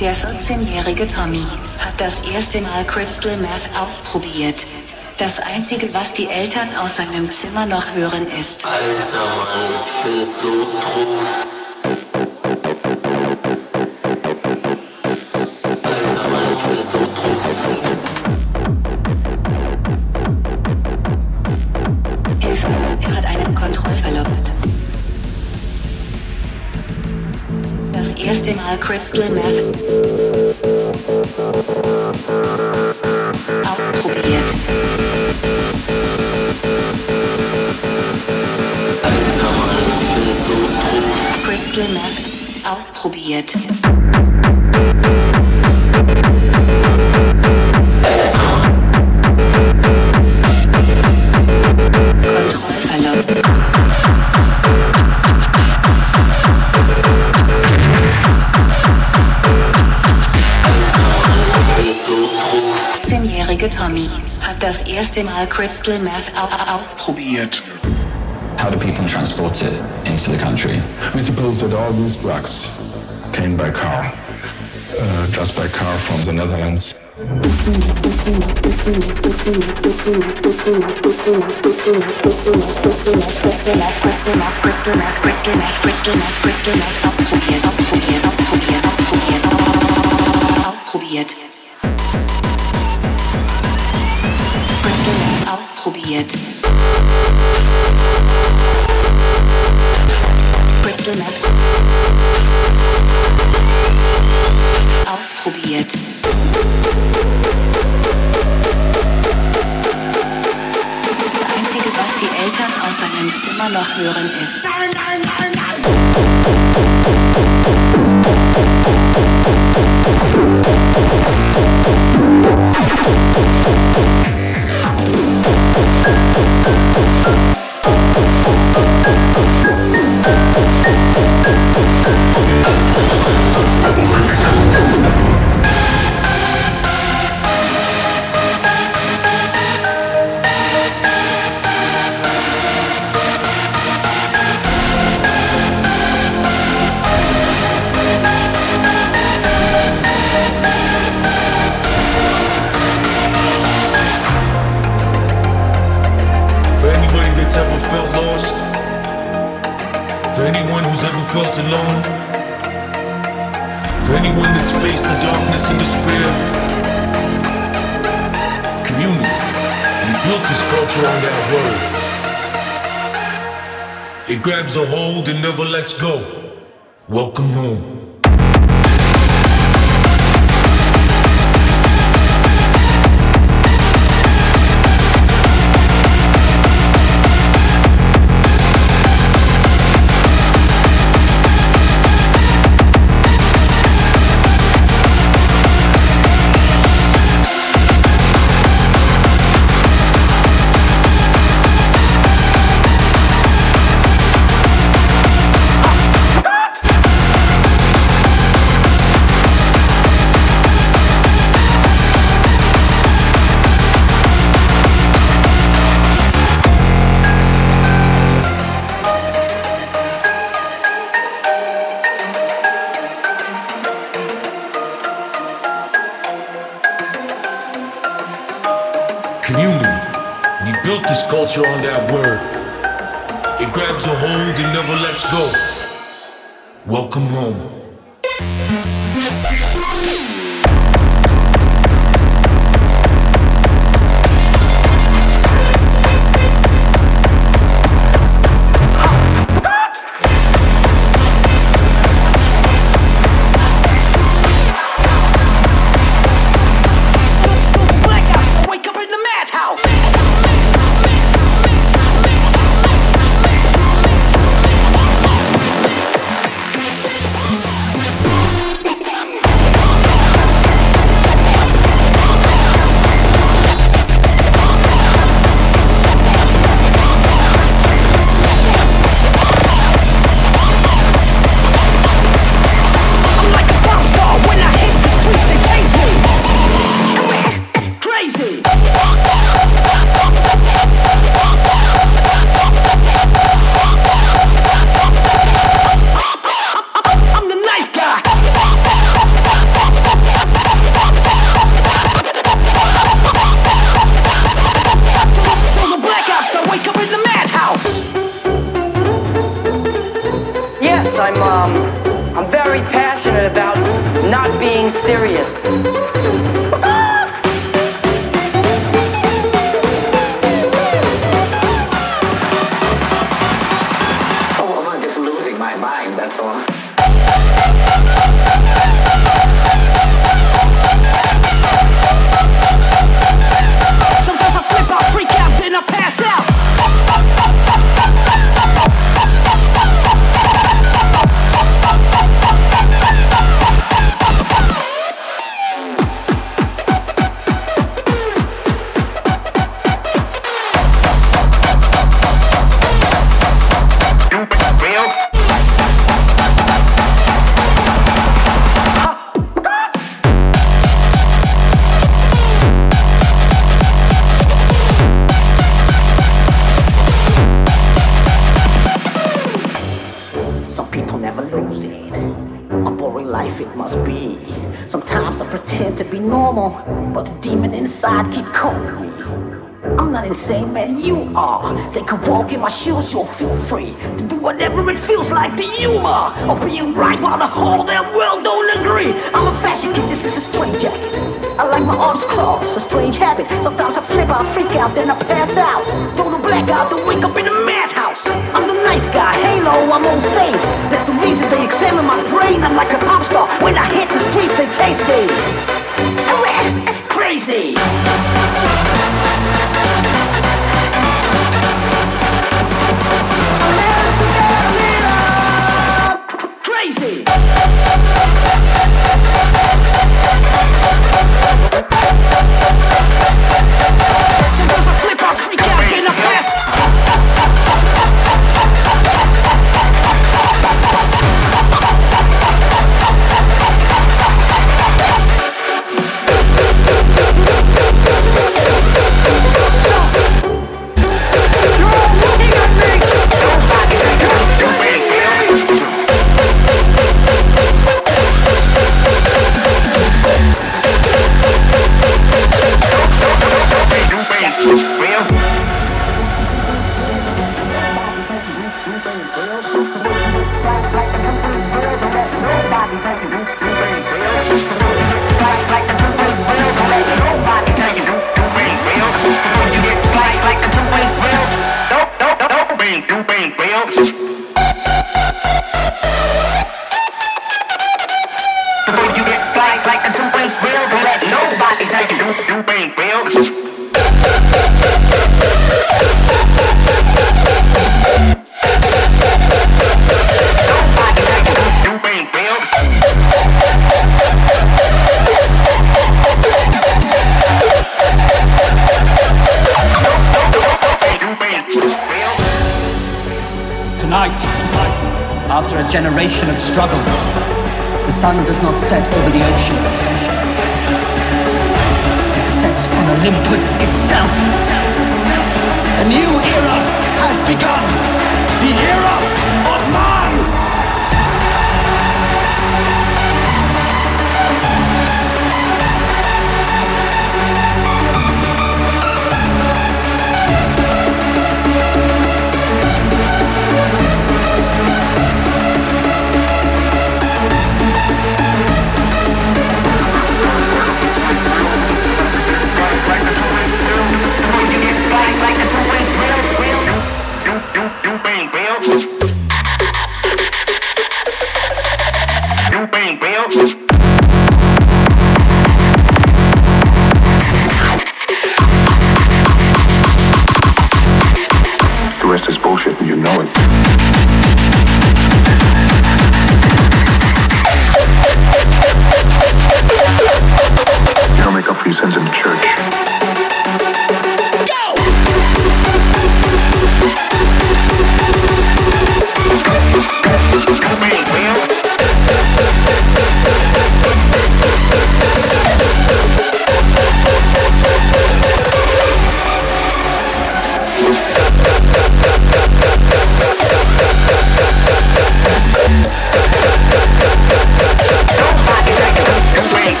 Der 14-jährige Tommy hat das erste Mal Crystal Meth ausprobiert. Das einzige, was die Eltern aus seinem Zimmer noch hören, ist. Alter Mann, ich bin so drauf. Crystal Meth ausprobiert. Alter Mann, ich bin so drauf. Crystal Meth ausprobiert. Erste Mal Crystal Meth au- ausprobiert. How do people transport it into the country? We suppose that all these drugs came by car, uh, just by car from the Netherlands. Ausprobiert, ausprobiert, ausprobiert, ausprobiert, ausprobiert. Crystal Meth ausprobiert. Das Einzige, was die Eltern aus seinem Zimmer noch hören, ist. For It grabs a hold and never lets go. Welcome home. On that word. It grabs a hold and never lets go. Welcome home.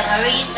Margarita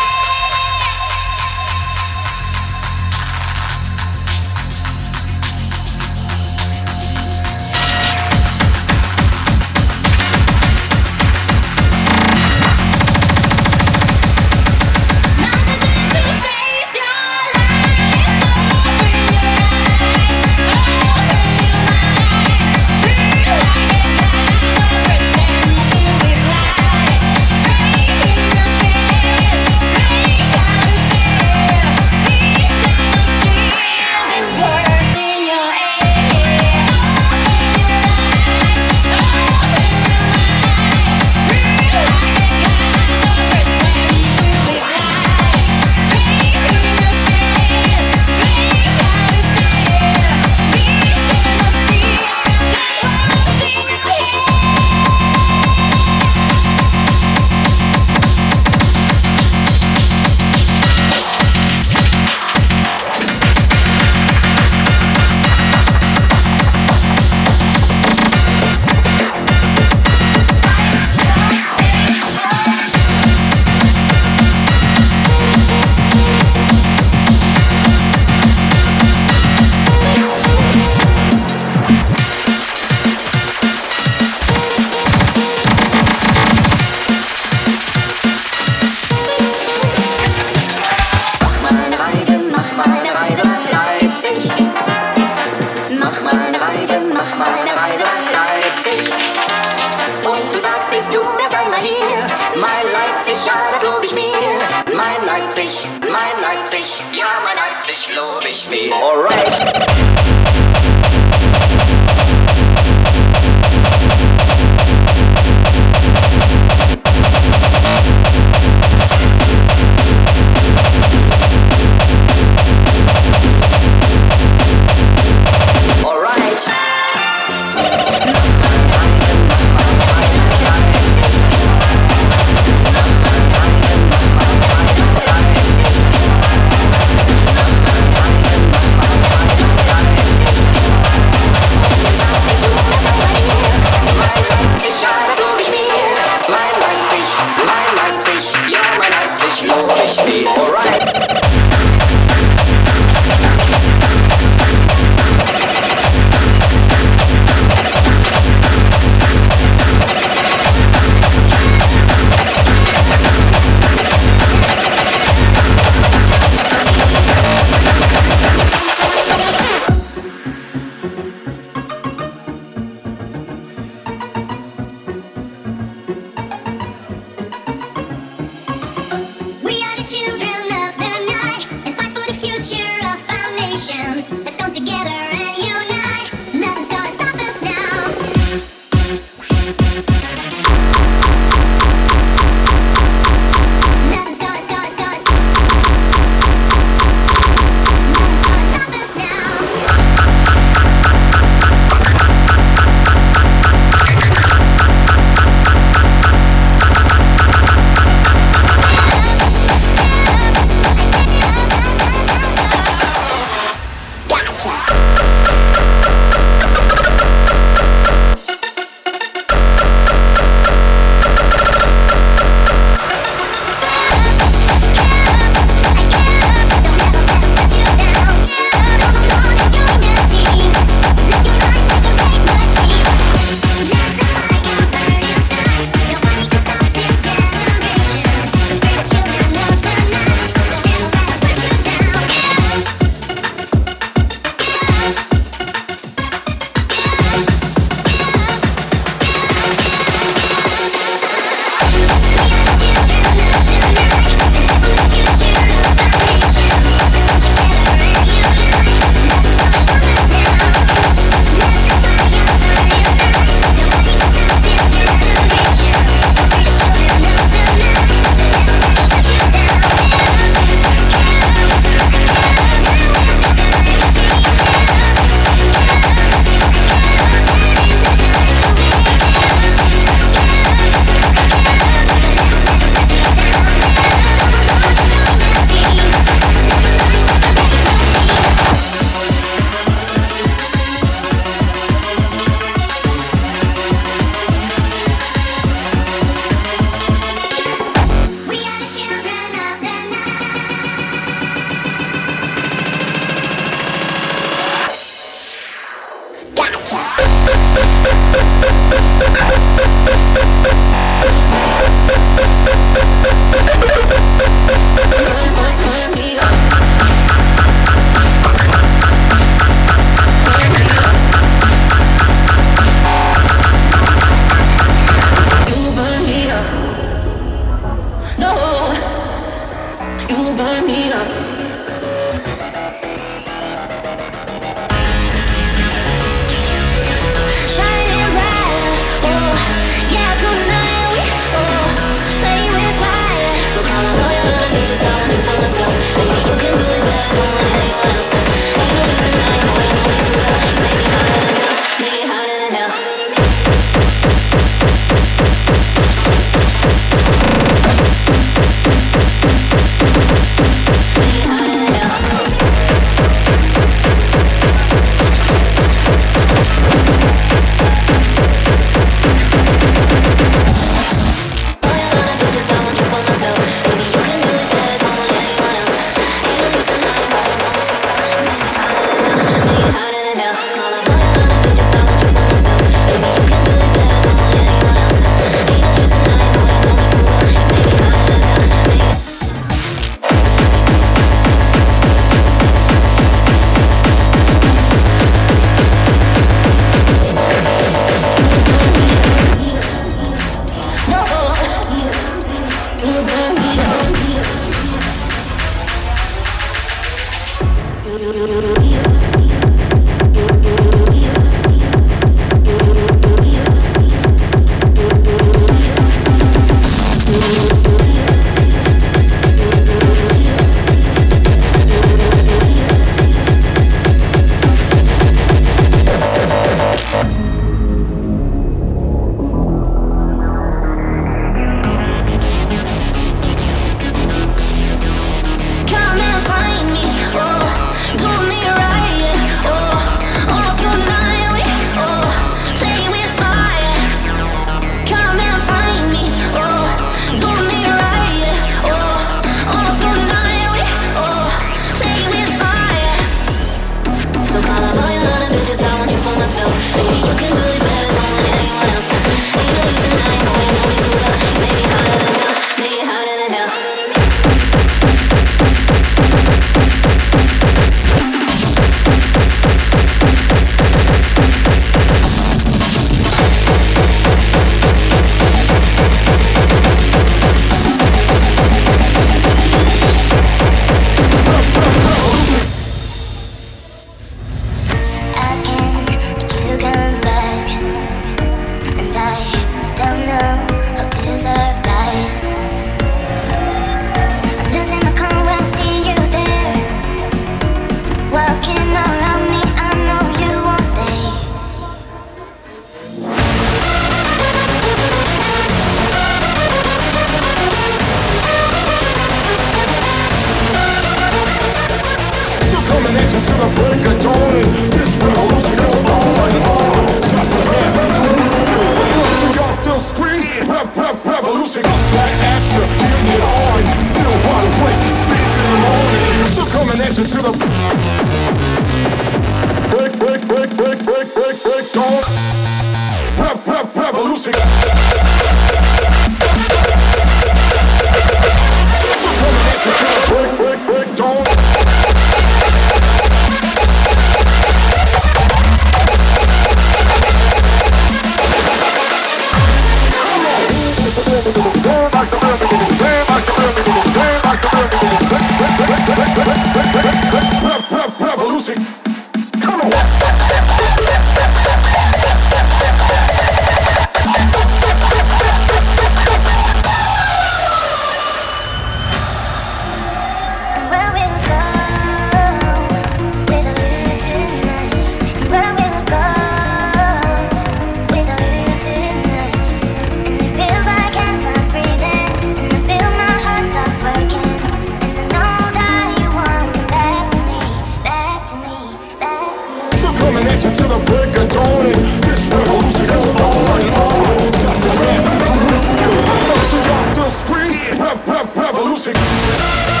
revolution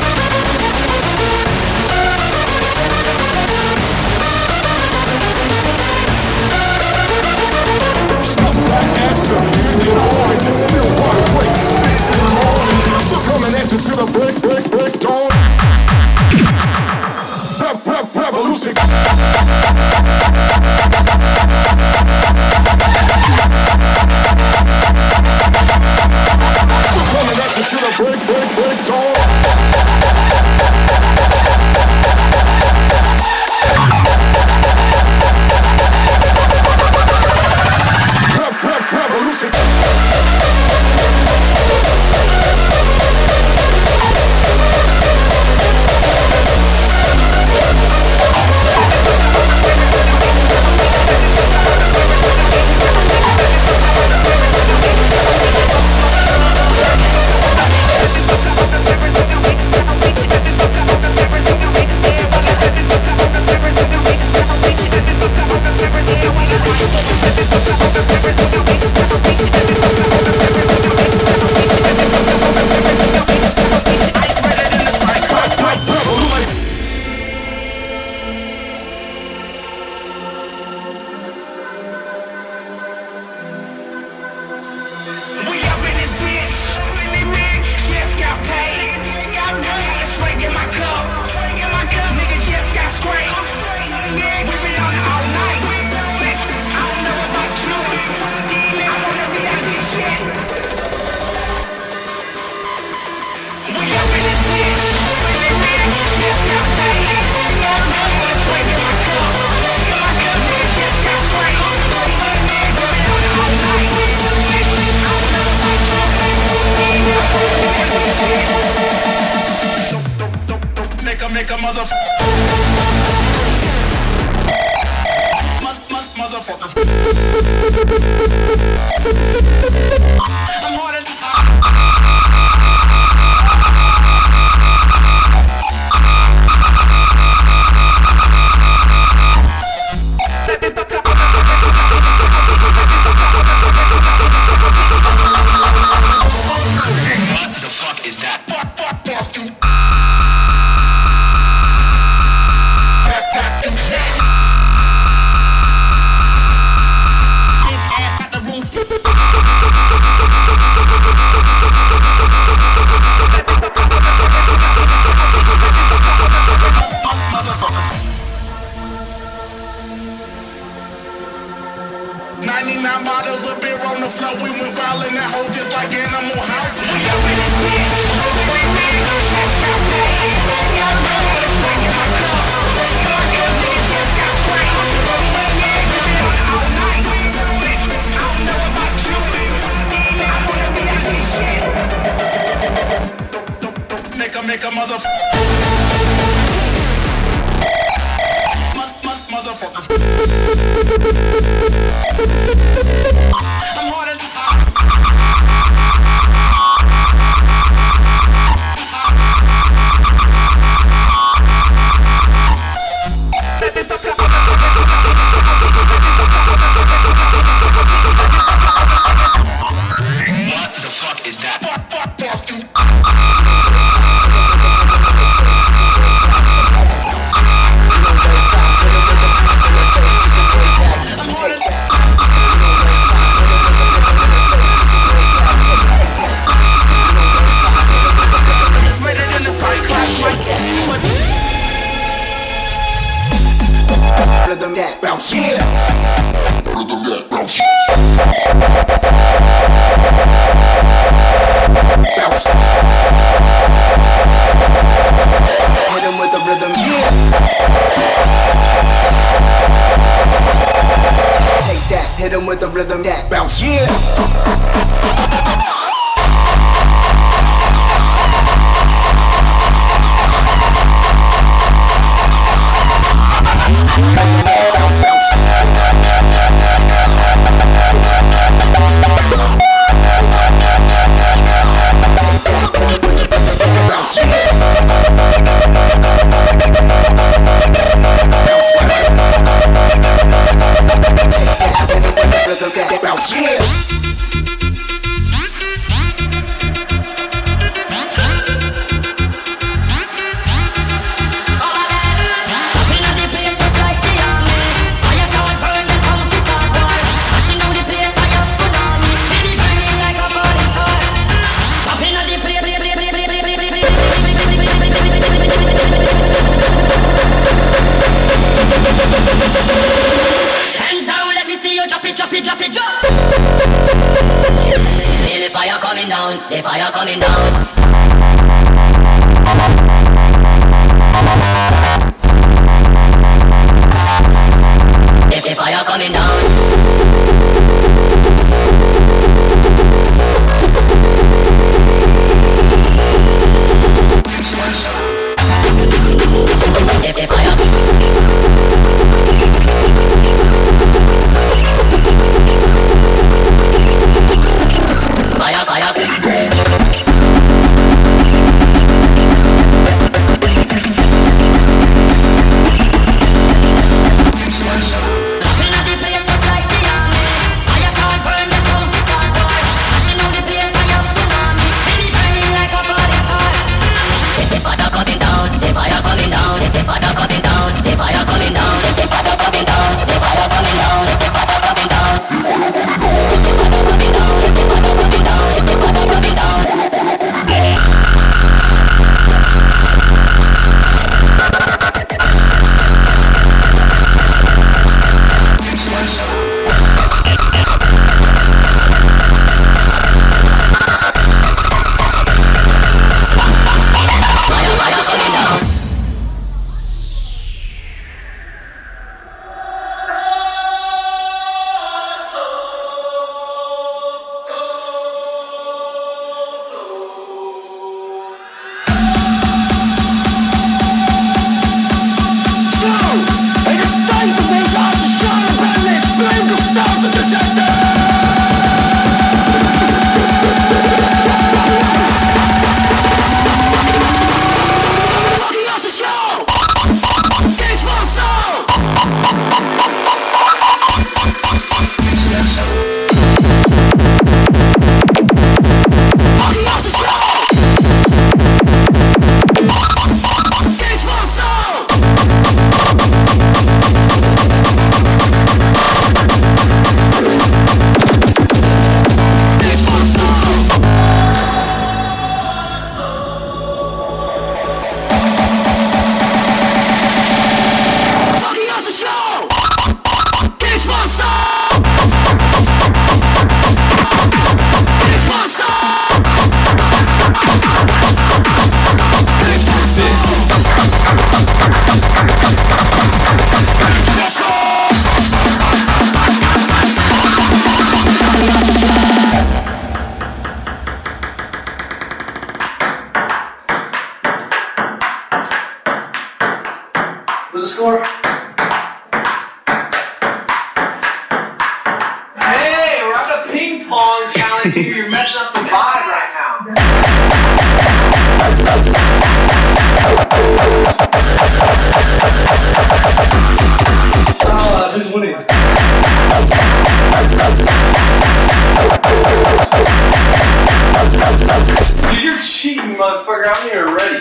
motherfucker. I'm here ready.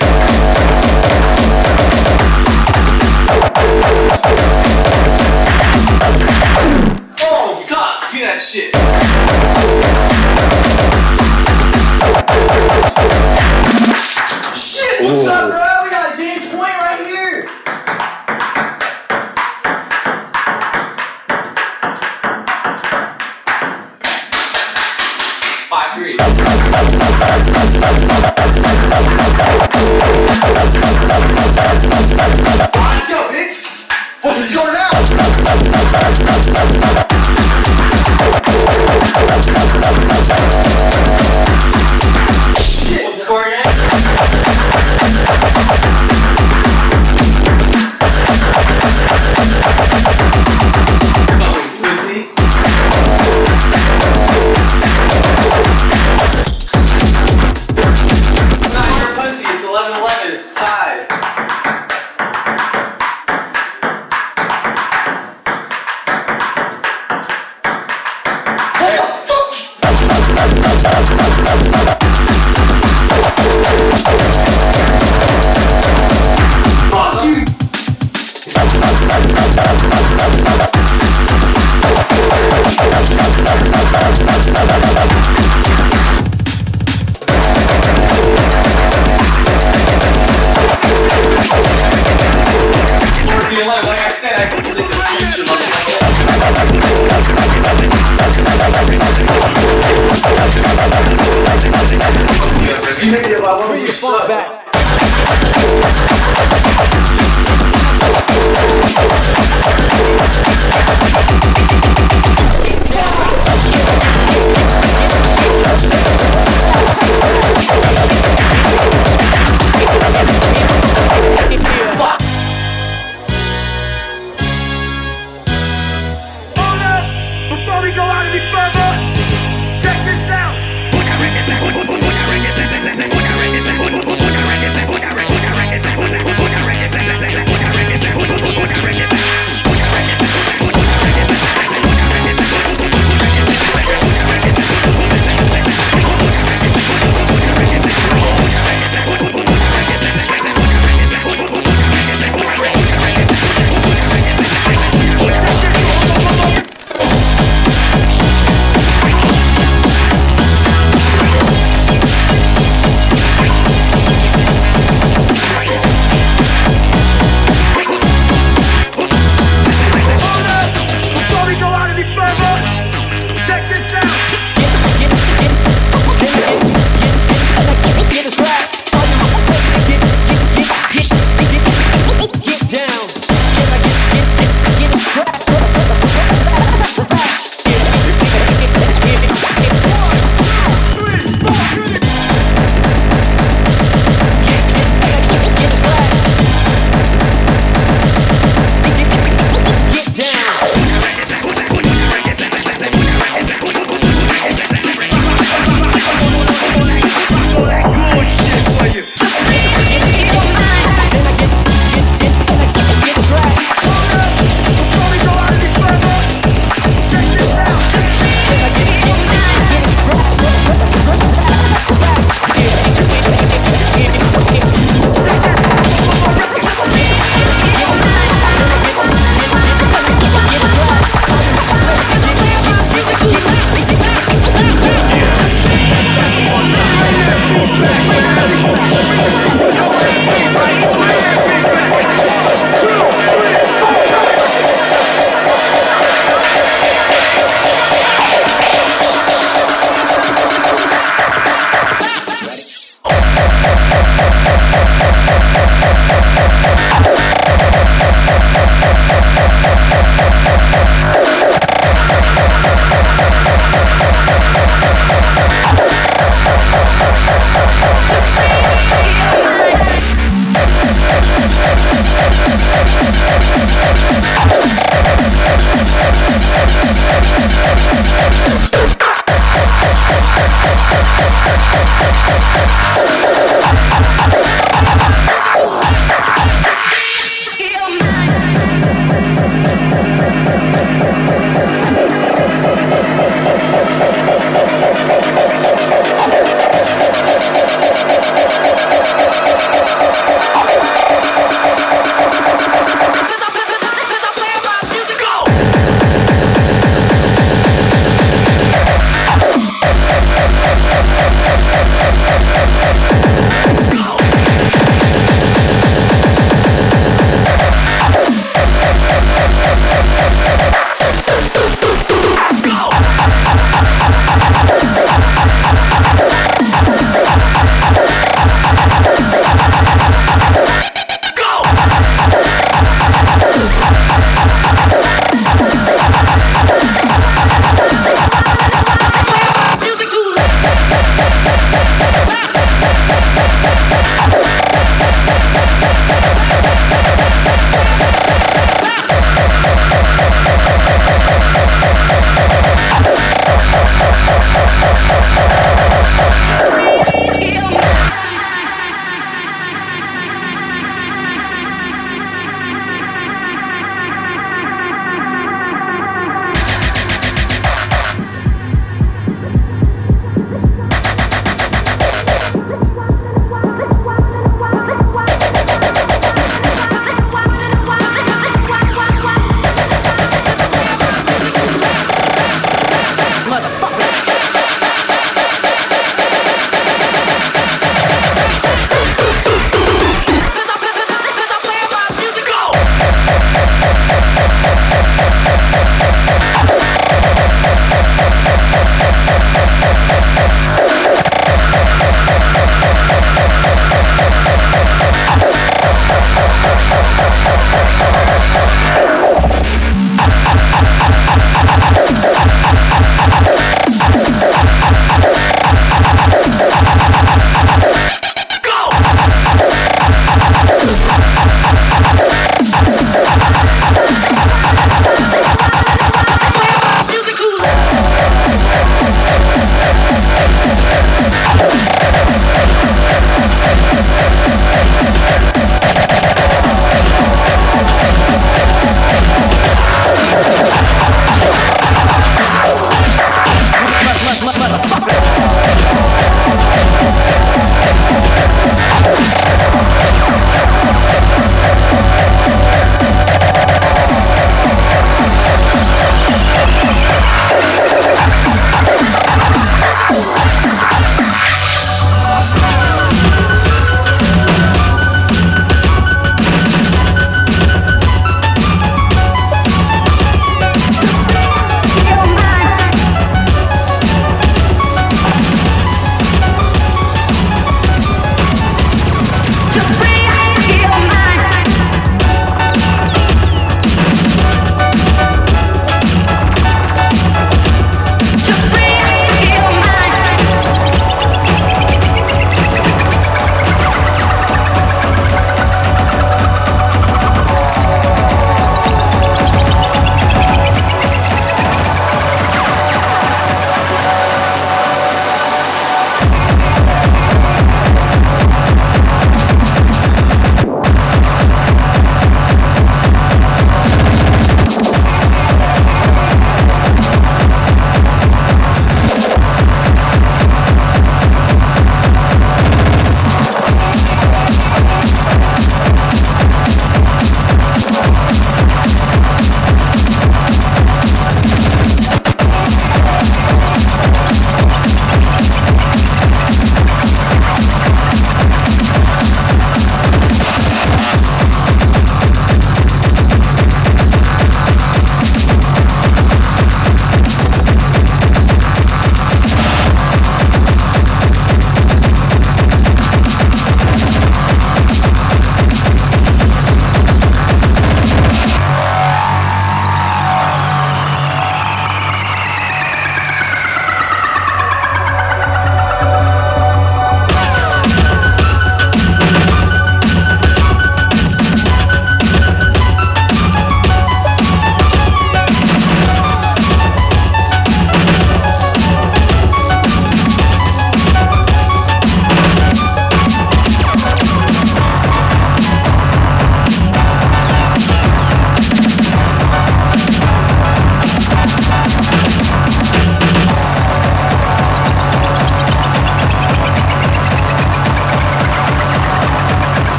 Oh, that shit. Shit, what's Ooh. up, bro?